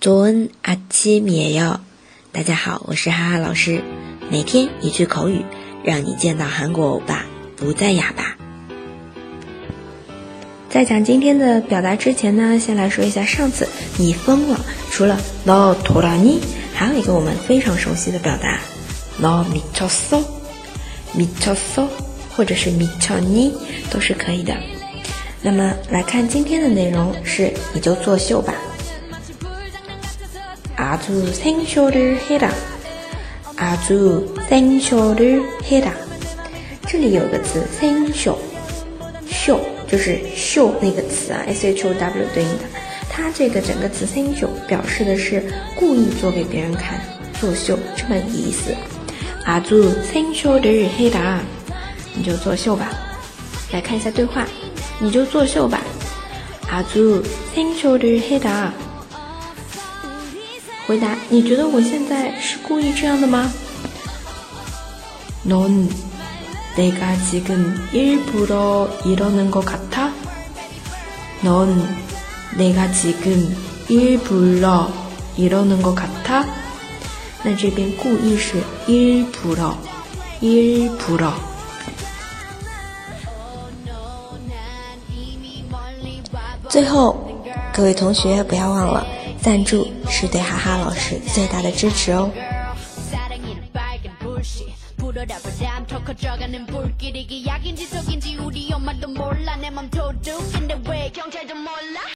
조은아침이에 요。 大家好，我是哈哈老师，每天一句口语，让你见到韩国欧巴不再哑巴。在讲今天的表达之前呢，先来说一下上次你疯了。除了너돌아 니， 还有一个我们非常熟悉的表达너미쳤 어， 미쳤 어， 或者是미쳤 니， 都是可以的。那么来看今天的内容是，你就作秀吧。 아주생쇼를해 라， 아주생쇼를해 라。 这里有个词생 쇼， 秀就是秀那个词啊，s h o w 对应的。它这个整个词생秀表示的是故意做给别人看，作秀这么一个意思。아주생쇼를해 라， 你就作秀吧。来看一下对话。你就作秀吧，阿朱생쇼를해 라。 回答：你觉得我现在是故意这样的吗？넌내가지금일부러이러는것같아넌내가지금일부러이러는것같아那这边故意是일부러일부러最后，各位同学不要忘了， 赞助是对哈哈老师最大的支持哦。